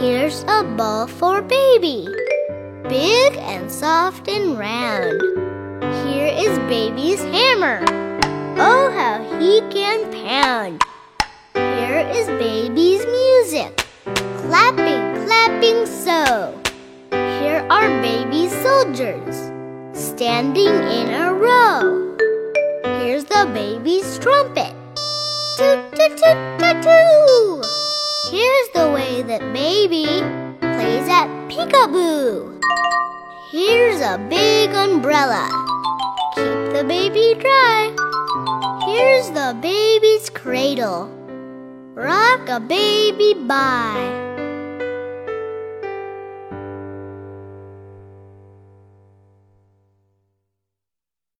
Here's a ball for baby, big and soft and round. Here is baby's hammer. Oh, how he can pound. Here is baby's music, clapping, clapping so. Here are baby's soldiers, standing in a row. Here's the baby's trumpet. Toot, toot, toot, toot, toot. Here's the that baby plays at peekaboo. Here's a big umbrella. Keep the baby dry. Here's the baby's cradle. Rock a baby bye.